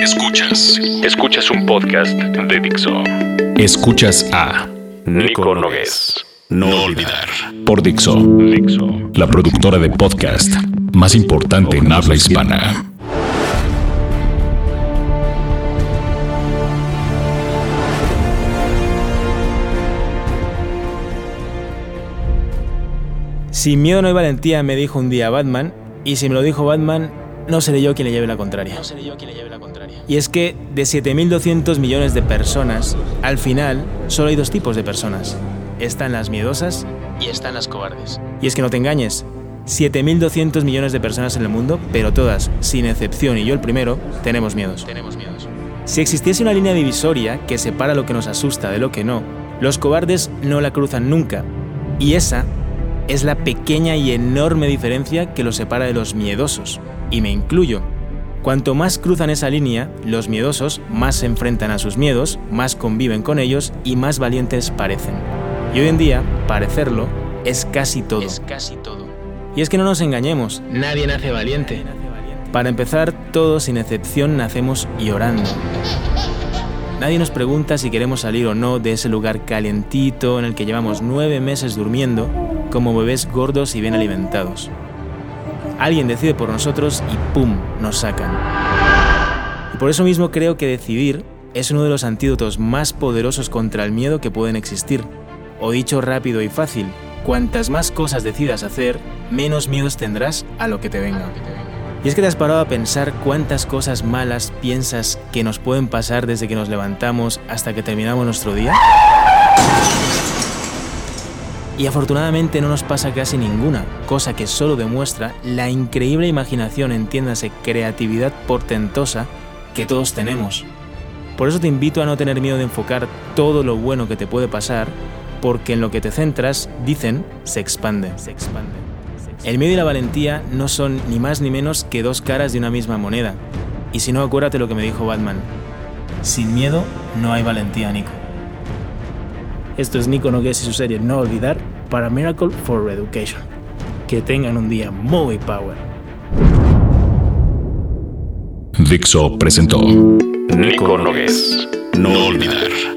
Escuchas. Escuchas un podcast de Dixo. Escuchas a Nico Nogués. No olvidar. Por Dixo. Dixo. La productora de podcast más importante en habla hispana. Sin miedo no hay valentía, me dijo un día Batman, y si me lo dijo Batman, no seré yo quien le lleve la contraria. Y es que de 7.200 millones de personas, al final solo hay dos tipos de personas. Están las miedosas y están las cobardes. Y es que no te engañes, 7.200 millones de personas en el mundo, pero todas, sin excepción y yo el primero, tenemos miedos. Tenemos miedos. Si existiese una línea divisoria que separa lo que nos asusta de lo que no, los cobardes no la cruzan nunca. Y esa es la pequeña y enorme diferencia que los separa de los miedosos. Y me incluyo. Cuanto más cruzan esa línea, los miedosos más se enfrentan a sus miedos, más conviven con ellos y más valientes parecen. Y hoy en día, parecerlo es casi todo. Es casi todo. Y es que no nos engañemos, nadie nace valiente. Para empezar, todos sin excepción nacemos llorando. Nadie nos pregunta si queremos salir o no de ese lugar calientito en el que llevamos nueve meses durmiendo como bebés gordos y bien alimentados. Alguien decide por nosotros y ¡pum! nos sacan. Y por eso mismo creo que decidir es uno de los antídotos más poderosos contra el miedo que pueden existir. O dicho rápido y fácil, cuantas más cosas decidas hacer, menos miedos tendrás a lo que te venga. Y es que te has parado a pensar cuántas cosas malas piensas que nos pueden pasar desde que nos levantamos hasta que terminamos nuestro día. Y afortunadamente no nos pasa casi ninguna, cosa que solo demuestra la increíble imaginación, entiéndase, creatividad portentosa que todos tenemos. Por eso te invito a no tener miedo de enfocar todo lo bueno que te puede pasar, porque en lo que te centras, dicen, se expande. El miedo y la valentía no son ni más ni menos que dos caras de una misma moneda. Y si no, acuérdate lo que me dijo Batman. Sin miedo no hay valentía, Nico. Esto es Nico Nogués y su serie No Olvidar para Miracle for Education. Que tengan un día muy power. Dixo presentó Nico Nogués. No olvidar.